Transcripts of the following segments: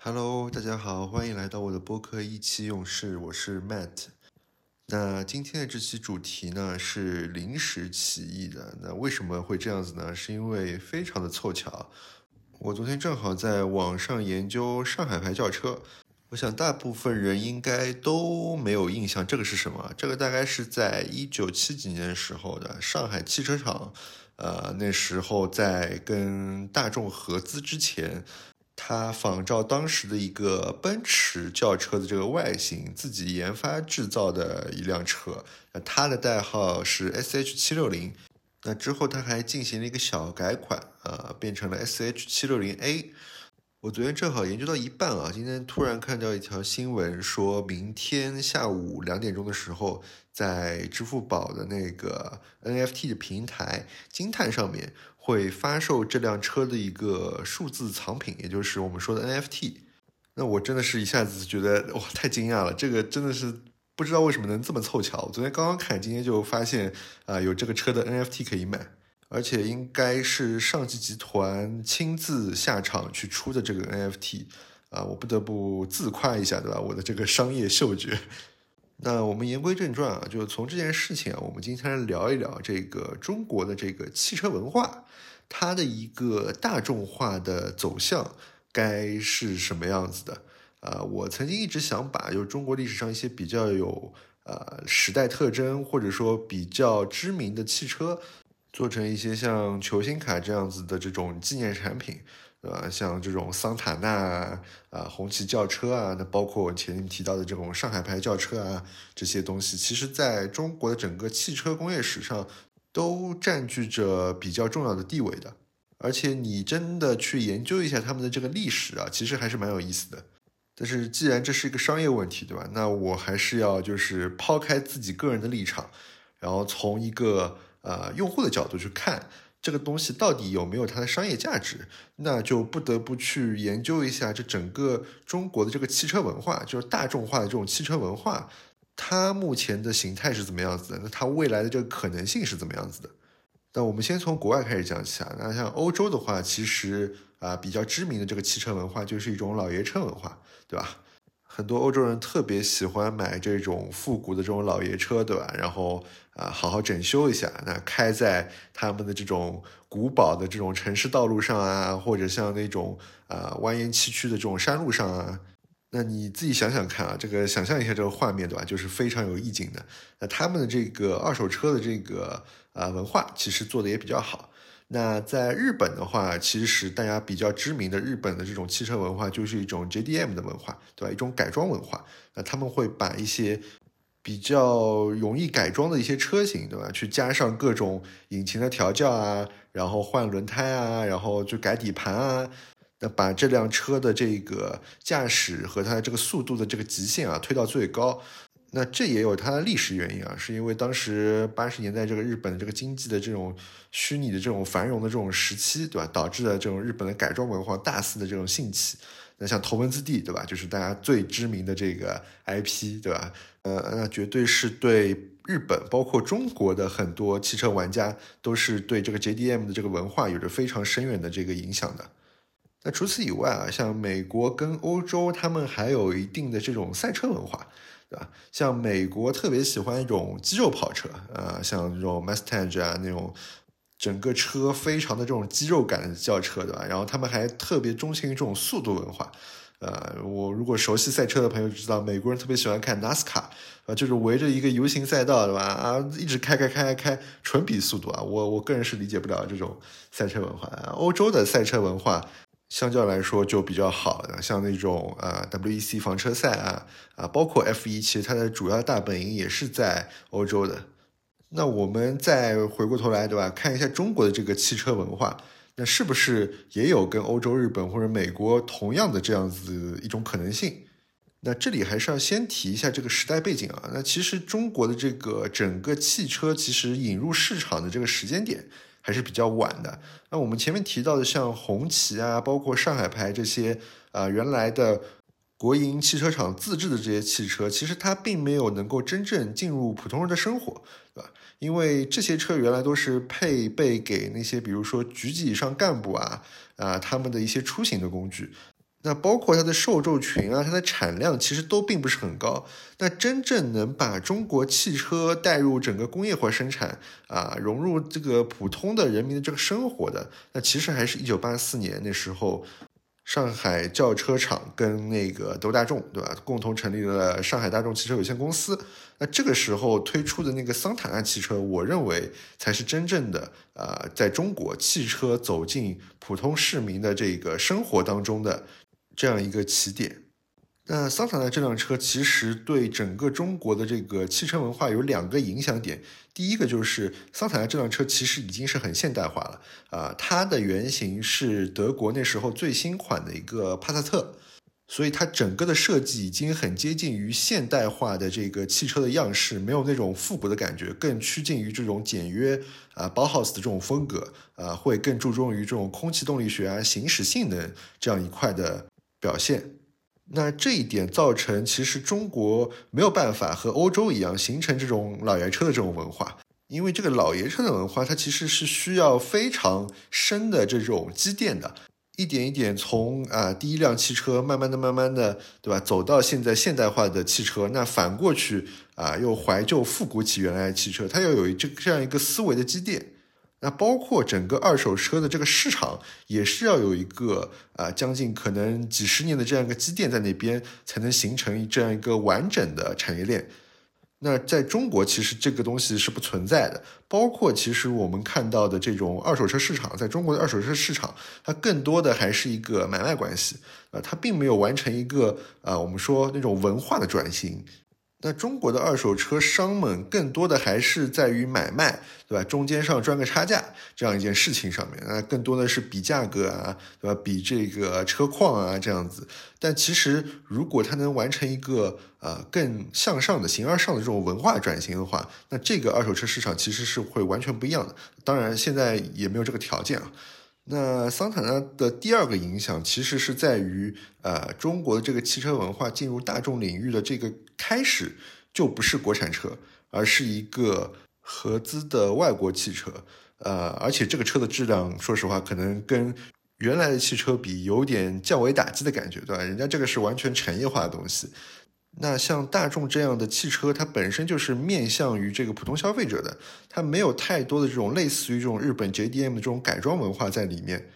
Hello，大家好，欢迎来到我的播客意气用事，我是 Matt。那今天的这期主题呢是临时起意的。那为什么会这样子呢？是因为非常的凑巧，我昨天正好在网上研究上海牌轿车。我想大部分人应该都没有印象，这个是什么？这个大概是在一九七几年时候的上海汽车厂，呃，那时候在跟大众合资之前。他仿照当时的一个奔驰轿车的这个外形，自己研发制造的一辆车。那它的代号是 S H 七六零。那之后他还进行了一个小改款，啊，变成了 S H 七六零 A。我昨天正好研究到一半啊，今天突然看到一条新闻，说明天下午两点钟的时候，在支付宝的那个 NFT 的平台金碳上面。会发售这辆车的一个数字藏品，也就是我们说的 NFT。那我真的是一下子觉得哇，太惊讶了！这个真的是不知道为什么能这么凑巧。我昨天刚刚看，今天就发现啊，有这个车的 NFT 可以买，而且应该是上汽集团亲自下场去出的这个 NFT 啊，我不得不自夸一下，对吧？我的这个商业嗅觉。那我们言归正传啊，就从这件事情啊，我们今天来聊一聊这个中国的这个汽车文化，它的一个大众化的走向该是什么样子的啊？我曾经一直想把就是中国历史上一些比较有呃时代特征或者说比较知名的汽车，做成一些像球星卡这样子的这种纪念产品。对吧？像这种桑塔纳啊、啊红旗轿车啊，那包括我前面提到的这种上海牌轿车啊，这些东西，其实在中国的整个汽车工业史上都占据着比较重要的地位的。而且你真的去研究一下他们的这个历史啊，其实还是蛮有意思的。但是既然这是一个商业问题，对吧？那我还是要就是抛开自己个人的立场，然后从一个呃用户的角度去看。这个东西到底有没有它的商业价值？那就不得不去研究一下这整个中国的这个汽车文化，就是大众化的这种汽车文化，它目前的形态是怎么样子的？那它未来的这个可能性是怎么样子的？那我们先从国外开始讲起啊。那像欧洲的话，其实啊比较知名的这个汽车文化就是一种老爷车文化，对吧？很多欧洲人特别喜欢买这种复古的这种老爷车，对吧？然后啊，好好整修一下，那开在他们的这种古堡的这种城市道路上啊，或者像那种啊蜿蜒崎岖的这种山路上啊，那你自己想想看啊，这个想象一下这个画面，对吧？就是非常有意境的。那他们的这个二手车的这个啊文化，其实做的也比较好。那在日本的话，其实大家比较知名的日本的这种汽车文化，就是一种 JDM 的文化，对吧？一种改装文化。那他们会把一些比较容易改装的一些车型，对吧？去加上各种引擎的调教啊，然后换轮胎啊，然后就改底盘啊，那把这辆车的这个驾驶和它的这个速度的这个极限啊推到最高。那这也有它的历史原因啊，是因为当时八十年代这个日本的这个经济的这种虚拟的这种繁荣的这种时期，对吧？导致了这种日本的改装文化大肆的这种兴起。那像头文字 D，对吧？就是大家最知名的这个 IP，对吧？呃，那绝对是对日本，包括中国的很多汽车玩家，都是对这个 JDM 的这个文化有着非常深远的这个影响的。那除此以外啊，像美国跟欧洲，他们还有一定的这种赛车文化。对吧？像美国特别喜欢一种肌肉跑车，呃，像这种 Mustang 啊那种，整个车非常的这种肌肉感的轿车，对吧？然后他们还特别钟情于这种速度文化，呃，我如果熟悉赛车的朋友知道，美国人特别喜欢看 NASCAR，啊，就是围着一个游行赛道，对吧？啊，一直开开开开开，纯比速度啊！我我个人是理解不了这种赛车文化，欧洲的赛车文化。相较来说就比较好的，像那种呃 WEC 房车赛啊啊，包括 F 一，其实它的主要大本营也是在欧洲的。那我们再回过头来，对吧？看一下中国的这个汽车文化，那是不是也有跟欧洲、日本或者美国同样的这样子一种可能性？那这里还是要先提一下这个时代背景啊。那其实中国的这个整个汽车其实引入市场的这个时间点。还是比较晚的。那我们前面提到的像红旗啊，包括上海牌这些啊，原来的国营汽车厂自制的这些汽车，其实它并没有能够真正进入普通人的生活，对吧？因为这些车原来都是配备给那些，比如说局级以上干部啊啊，他们的一些出行的工具。那包括它的受众群啊，它的产量其实都并不是很高。那真正能把中国汽车带入整个工业化生产啊，融入这个普通的人民的这个生活的，那其实还是一九八四年那时候。上海轿车厂跟那个都大众，对吧？共同成立了上海大众汽车有限公司。那这个时候推出的那个桑塔纳汽车，我认为才是真正的呃，在中国汽车走进普通市民的这个生活当中的这样一个起点。那桑塔纳这辆车其实对整个中国的这个汽车文化有两个影响点。第一个就是桑塔纳这辆车其实已经是很现代化了啊，它的原型是德国那时候最新款的一个帕萨特，所以它整个的设计已经很接近于现代化的这个汽车的样式，没有那种复古的感觉，更趋近于这种简约啊包 house 的这种风格啊，会更注重于这种空气动力学啊、行驶性能这样一块的表现。那这一点造成，其实中国没有办法和欧洲一样形成这种老爷车的这种文化，因为这个老爷车的文化，它其实是需要非常深的这种积淀的，一点一点从啊第一辆汽车，慢慢的、慢慢的，对吧，走到现在现代化的汽车，那反过去啊又怀旧复古起原来的汽车，它要有这这样一个思维的积淀。那包括整个二手车的这个市场，也是要有一个啊将近可能几十年的这样一个积淀在那边，才能形成这样一个完整的产业链。那在中国，其实这个东西是不存在的。包括其实我们看到的这种二手车市场，在中国的二手车市场，它更多的还是一个买卖关系，啊，它并没有完成一个啊我们说那种文化的转型。那中国的二手车商们更多的还是在于买卖，对吧？中间上赚个差价这样一件事情上面，那更多的是比价格啊，对吧？比这个车况啊这样子。但其实如果它能完成一个呃更向上的形而上的这种文化转型的话，那这个二手车市场其实是会完全不一样的。当然现在也没有这个条件啊。那桑塔纳的第二个影响其实是在于，呃，中国的这个汽车文化进入大众领域的这个开始，就不是国产车，而是一个合资的外国汽车，呃，而且这个车的质量，说实话，可能跟原来的汽车比，有点降维打击的感觉，对吧？人家这个是完全产业化的东西。那像大众这样的汽车，它本身就是面向于这个普通消费者的，它没有太多的这种类似于这种日本 JDM 的这种改装文化在里面，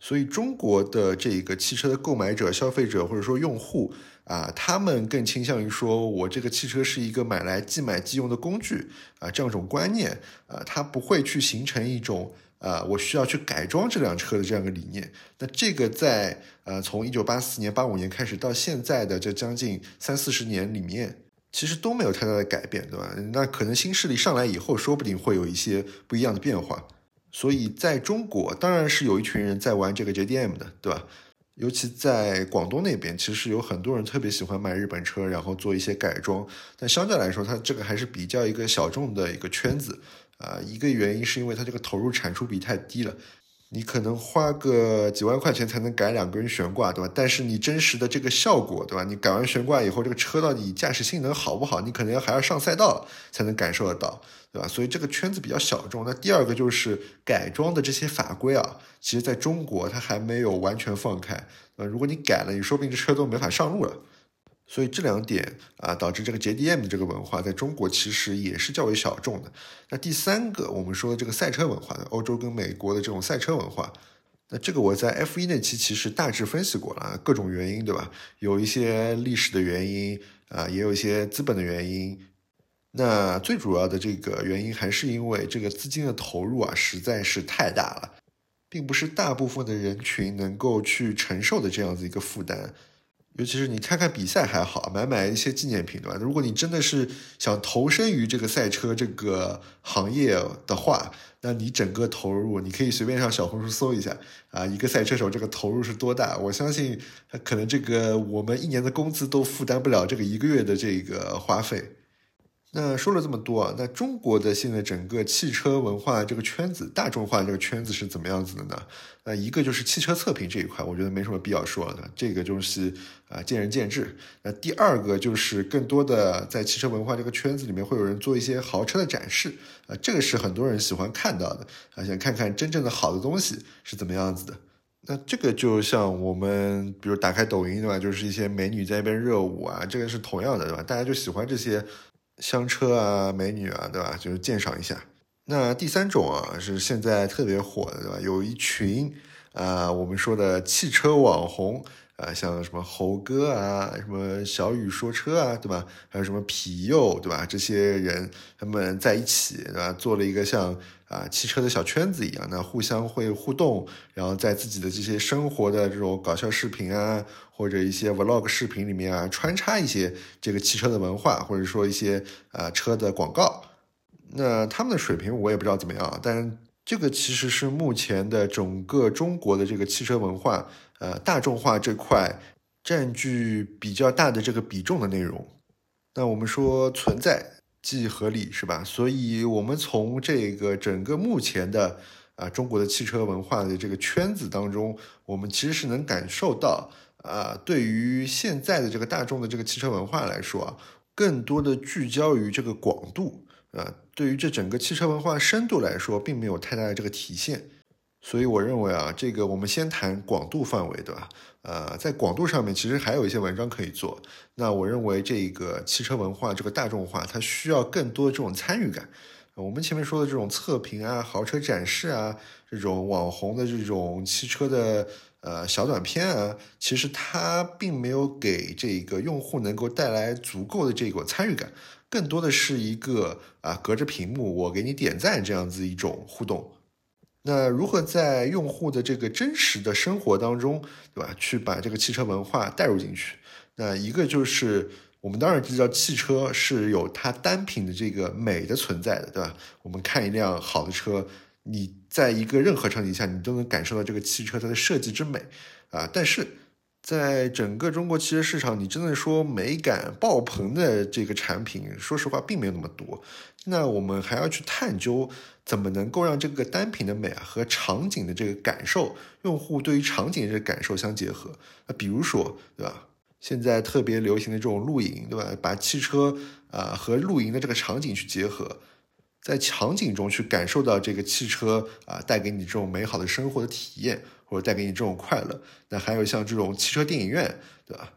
所以中国的这个汽车的购买者、消费者或者说用户啊，他们更倾向于说我这个汽车是一个买来即买即用的工具啊，这样一种观念啊，它不会去形成一种。啊，我需要去改装这辆车的这样一个理念，那这个在呃从一九八四年、八五年开始到现在的这将近三四十年里面，其实都没有太大的改变，对吧？那可能新势力上来以后，说不定会有一些不一样的变化。所以在中国，当然是有一群人在玩这个 JDM 的，对吧？尤其在广东那边，其实有很多人特别喜欢买日本车，然后做一些改装。但相对来说，它这个还是比较一个小众的一个圈子。啊，一个原因是因为它这个投入产出比太低了，你可能花个几万块钱才能改两根悬挂，对吧？但是你真实的这个效果，对吧？你改完悬挂以后，这个车到底驾驶性能好不好？你可能要还要上赛道才能感受得到，对吧？所以这个圈子比较小众。那第二个就是改装的这些法规啊，其实在中国它还没有完全放开。呃，如果你改了，你说不定这车都没法上路了。所以这两点啊，导致这个 JDM 这个文化在中国其实也是较为小众的。那第三个，我们说的这个赛车文化呢，欧洲跟美国的这种赛车文化，那这个我在 F 一那期其实大致分析过了，各种原因，对吧？有一些历史的原因啊，也有一些资本的原因。那最主要的这个原因还是因为这个资金的投入啊，实在是太大了，并不是大部分的人群能够去承受的这样子一个负担。尤其是你看看比赛还好，买买一些纪念品对吧？如果你真的是想投身于这个赛车这个行业的话，那你整个投入，你可以随便上小红书搜一下啊，一个赛车手这个投入是多大？我相信可能这个我们一年的工资都负担不了这个一个月的这个花费。那说了这么多啊，那中国的现在整个汽车文化这个圈子，大众化这个圈子是怎么样子的呢？那一个就是汽车测评这一块，我觉得没什么必要说的，这个就是啊见仁见智。那第二个就是更多的在汽车文化这个圈子里面，会有人做一些豪车的展示啊，这个是很多人喜欢看到的啊，想看看真正的好的东西是怎么样子的。那这个就像我们比如打开抖音对吧，就是一些美女在那边热舞啊，这个是同样的对吧？大家就喜欢这些香车啊、美女啊，对吧？就是鉴赏一下。那第三种啊，是现在特别火的对吧？有一群啊，我们说的汽车网红。啊，像什么猴哥啊，什么小雨说车啊，对吧？还有什么皮佑，对吧？这些人他们在一起，对吧？做了一个像啊汽车的小圈子一样，那互相会互动，然后在自己的这些生活的这种搞笑视频啊，或者一些 vlog 视频里面啊，穿插一些这个汽车的文化，或者说一些啊车的广告。那他们的水平我也不知道怎么样，但这个其实是目前的整个中国的这个汽车文化。呃，大众化这块占据比较大的这个比重的内容，那我们说存在既合理，是吧？所以，我们从这个整个目前的啊中国的汽车文化的这个圈子当中，我们其实是能感受到啊，对于现在的这个大众的这个汽车文化来说啊，更多的聚焦于这个广度啊，对于这整个汽车文化深度来说，并没有太大的这个体现。所以我认为啊，这个我们先谈广度范围，对吧？呃，在广度上面，其实还有一些文章可以做。那我认为这个汽车文化这个大众化，它需要更多这种参与感。我们前面说的这种测评啊、豪车展示啊、这种网红的这种汽车的呃小短片啊，其实它并没有给这个用户能够带来足够的这个参与感，更多的是一个啊隔着屏幕我给你点赞这样子一种互动。那如何在用户的这个真实的生活当中，对吧？去把这个汽车文化带入进去？那一个就是我们当然知道汽车是有它单品的这个美的存在的，对吧？我们看一辆好的车，你在一个任何场景下，你都能感受到这个汽车它的设计之美啊。但是在整个中国汽车市场，你真的说美感爆棚的这个产品，说实话并没有那么多。那我们还要去探究。怎么能够让这个单品的美啊和场景的这个感受，用户对于场景的这个感受相结合？那比如说，对吧？现在特别流行的这种露营，对吧？把汽车啊和露营的这个场景去结合，在场景中去感受到这个汽车啊带给你这种美好的生活的体验，或者带给你这种快乐。那还有像这种汽车电影院，对吧？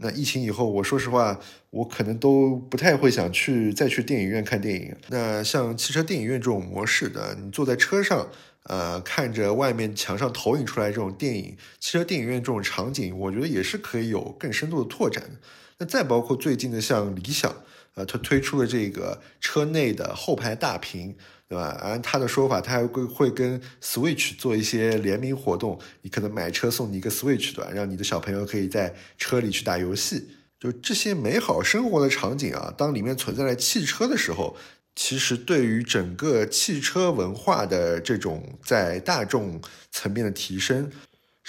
那疫情以后，我说实话，我可能都不太会想去再去电影院看电影。那像汽车电影院这种模式的，你坐在车上，呃，看着外面墙上投影出来这种电影，汽车电影院这种场景，我觉得也是可以有更深度的拓展。那再包括最近的像理想，呃，它推出了这个车内的后排大屏。对吧？按他的说法，他还会会跟 Switch 做一些联名活动，你可能买车送你一个 Switch，对吧？让你的小朋友可以在车里去打游戏。就这些美好生活的场景啊，当里面存在了汽车的时候，其实对于整个汽车文化的这种在大众层面的提升。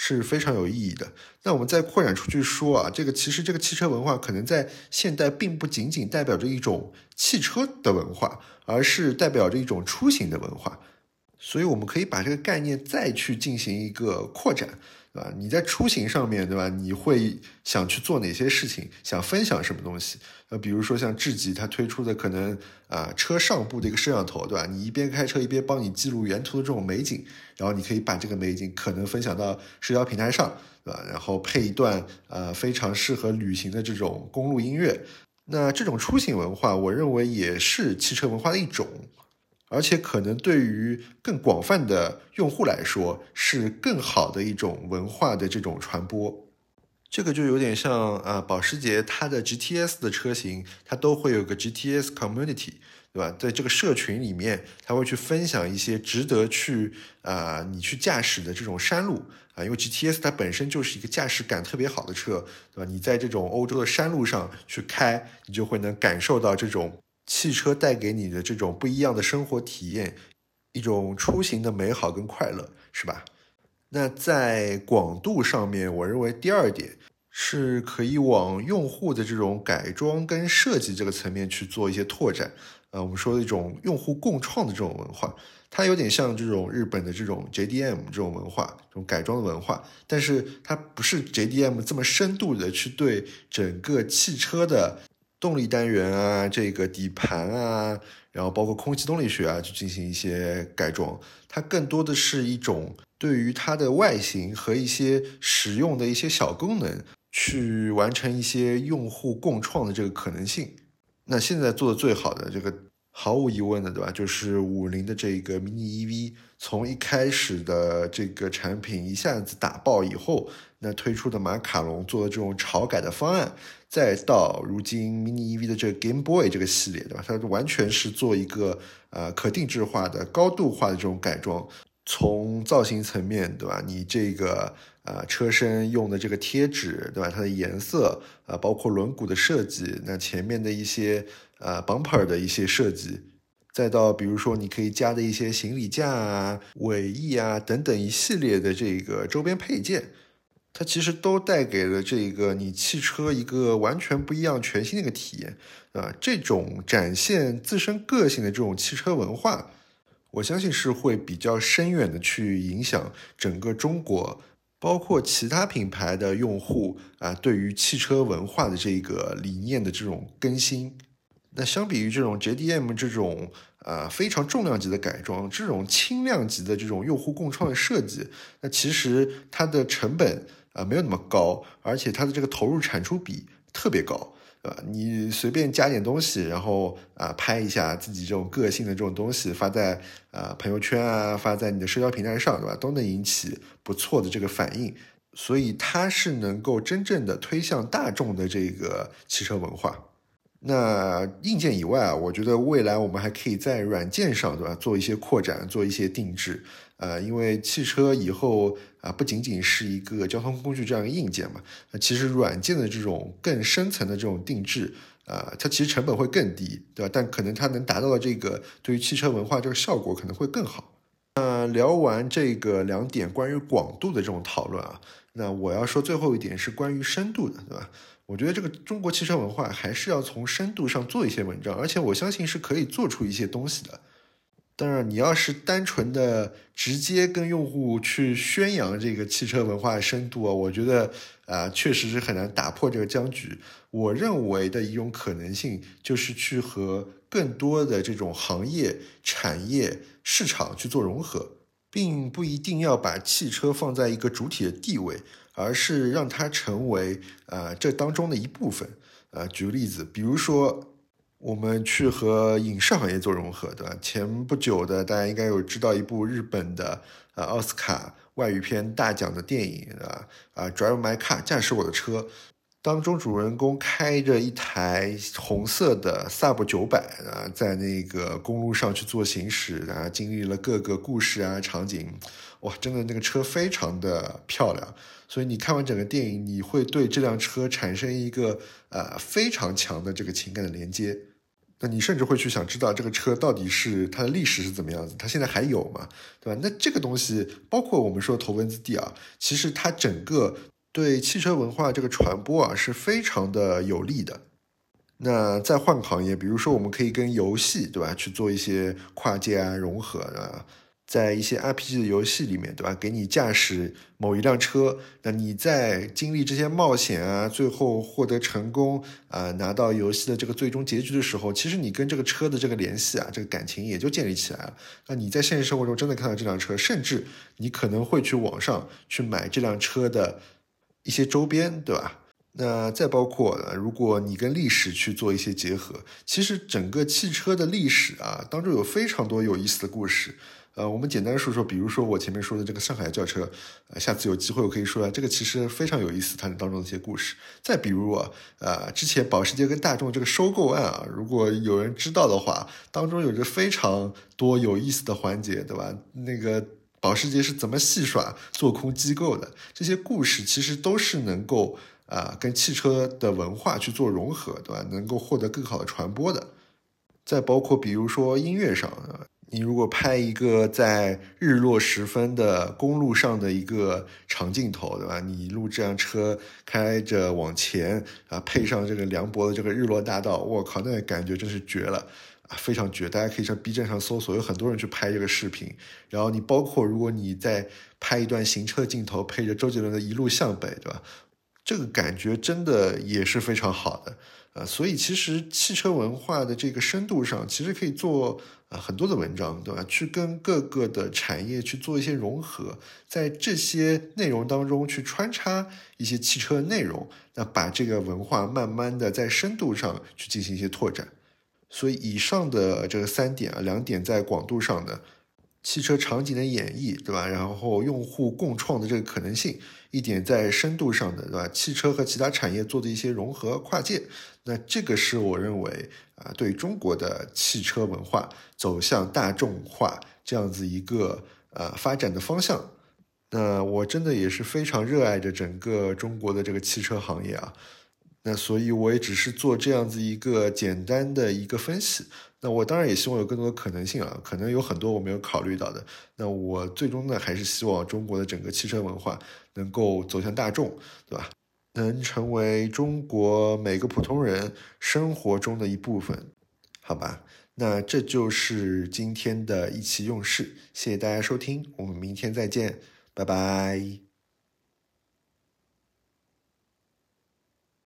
是非常有意义的。那我们再扩展出去说啊，这个其实这个汽车文化可能在现代并不仅仅代表着一种汽车的文化，而是代表着一种出行的文化。所以我们可以把这个概念再去进行一个扩展。对吧？你在出行上面对吧？你会想去做哪些事情？想分享什么东西？呃，比如说像智己它推出的可能啊车上部的一个摄像头，对吧？你一边开车一边帮你记录沿途的这种美景，然后你可以把这个美景可能分享到社交平台上，对吧？然后配一段呃非常适合旅行的这种公路音乐。那这种出行文化，我认为也是汽车文化的一种。而且可能对于更广泛的用户来说，是更好的一种文化的这种传播。这个就有点像啊，保时捷它的 GTS 的车型，它都会有个 GTS Community，对吧？在这个社群里面，它会去分享一些值得去啊你去驾驶的这种山路啊，因为 GTS 它本身就是一个驾驶感特别好的车，对吧？你在这种欧洲的山路上去开，你就会能感受到这种。汽车带给你的这种不一样的生活体验，一种出行的美好跟快乐，是吧？那在广度上面，我认为第二点是可以往用户的这种改装跟设计这个层面去做一些拓展。呃，我们说的一种用户共创的这种文化，它有点像这种日本的这种 JDM 这种文化，这种改装的文化，但是它不是 JDM 这么深度的去对整个汽车的。动力单元啊，这个底盘啊，然后包括空气动力学啊，去进行一些改装。它更多的是一种对于它的外形和一些实用的一些小功能，去完成一些用户共创的这个可能性。那现在做的最好的这个，毫无疑问的，对吧？就是五菱的这个 mini EV，从一开始的这个产品一下子打爆以后，那推出的马卡龙做的这种潮改的方案，再到如今 mini EV 的这个 Game Boy 这个系列，对吧？它完全是做一个呃可定制化的、高度化的这种改装。从造型层面，对吧？你这个呃车身用的这个贴纸，对吧？它的颜色，呃，包括轮毂的设计，那前面的一些呃 bumper 的一些设计，再到比如说你可以加的一些行李架啊、尾翼啊等等一系列的这个周边配件，它其实都带给了这个你汽车一个完全不一样、全新的一个体验啊。这种展现自身个性的这种汽车文化。我相信是会比较深远的去影响整个中国，包括其他品牌的用户啊，对于汽车文化的这个理念的这种更新。那相比于这种 JDM 这种啊非常重量级的改装，这种轻量级的这种用户共创的设计，那其实它的成本啊没有那么高，而且它的这个投入产出比特别高。呃，你随便加点东西，然后啊拍一下自己这种个性的这种东西，发在啊朋友圈啊，发在你的社交平台上，对吧？都能引起不错的这个反应，所以它是能够真正的推向大众的这个汽车文化。那硬件以外啊，我觉得未来我们还可以在软件上，对吧？做一些扩展，做一些定制。呃，因为汽车以后啊，不仅仅是一个交通工具这样一个硬件嘛，那其实软件的这种更深层的这种定制，啊，它其实成本会更低，对吧？但可能它能达到的这个对于汽车文化这个效果可能会更好。那聊完这个两点关于广度的这种讨论啊，那我要说最后一点是关于深度的，对吧？我觉得这个中国汽车文化还是要从深度上做一些文章，而且我相信是可以做出一些东西的。当然，你要是单纯的直接跟用户去宣扬这个汽车文化的深度啊，我觉得啊，确实是很难打破这个僵局。我认为的一种可能性就是去和更多的这种行业、产业、市场去做融合，并不一定要把汽车放在一个主体的地位。而是让它成为呃这当中的一部分呃。举个例子，比如说我们去和影视行业做融合，对吧？前不久的大家应该有知道一部日本的呃奥斯卡外语片大奖的电影啊啊《Drive My Car》驾驶我的车。当中主人公开着一台红色的萨博九百啊，在那个公路上去做行驶啊，经历了各个故事啊场景，哇，真的那个车非常的漂亮，所以你看完整个电影，你会对这辆车产生一个呃非常强的这个情感的连接，那你甚至会去想知道这个车到底是它的历史是怎么样子，它现在还有吗？对吧？那这个东西，包括我们说头文字 D 啊，其实它整个。对汽车文化这个传播啊是非常的有利的。那再换个行业，比如说我们可以跟游戏对吧去做一些跨界啊融合啊，在一些 RPG 的游戏里面对吧，给你驾驶某一辆车，那你在经历这些冒险啊，最后获得成功啊，拿到游戏的这个最终结局的时候，其实你跟这个车的这个联系啊，这个感情也就建立起来了。那你在现实生活中真的看到这辆车，甚至你可能会去网上去买这辆车的。一些周边，对吧？那再包括，如果你跟历史去做一些结合，其实整个汽车的历史啊，当中有非常多有意思的故事。呃，我们简单说说，比如说我前面说的这个上海轿车，呃，下次有机会我可以说啊，这个其实非常有意思，它当中的一些故事。再比如啊，呃，之前保时捷跟大众这个收购案啊，如果有人知道的话，当中有着非常多有意思的环节，对吧？那个。保时捷是怎么戏耍做空机构的？这些故事其实都是能够啊跟汽车的文化去做融合，对吧？能够获得更好的传播的。再包括比如说音乐上，你如果拍一个在日落时分的公路上的一个长镜头，对吧？你录这辆车开着往前啊，配上这个梁博的这个日落大道，我靠，那感觉真是绝了。非常绝，大家可以上 B 站上搜索，有很多人去拍这个视频。然后你包括如果你在拍一段行车镜头，配着周杰伦的一路向北，对吧？这个感觉真的也是非常好的。呃，所以其实汽车文化的这个深度上，其实可以做呃很多的文章，对吧？去跟各个的产业去做一些融合，在这些内容当中去穿插一些汽车内容，那把这个文化慢慢的在深度上去进行一些拓展。所以以上的这个三点啊，两点在广度上的。汽车场景的演绎，对吧？然后用户共创的这个可能性，一点在深度上的，对吧？汽车和其他产业做的一些融合跨界，那这个是我认为啊，对中国的汽车文化走向大众化这样子一个呃发展的方向。那我真的也是非常热爱着整个中国的这个汽车行业啊。那所以我也只是做这样子一个简单的一个分析。那我当然也希望有更多的可能性啊，可能有很多我没有考虑到的。那我最终呢，还是希望中国的整个汽车文化能够走向大众，对吧？能成为中国每个普通人生活中的一部分，好吧？那这就是今天的意气用事，谢谢大家收听，我们明天再见，拜拜。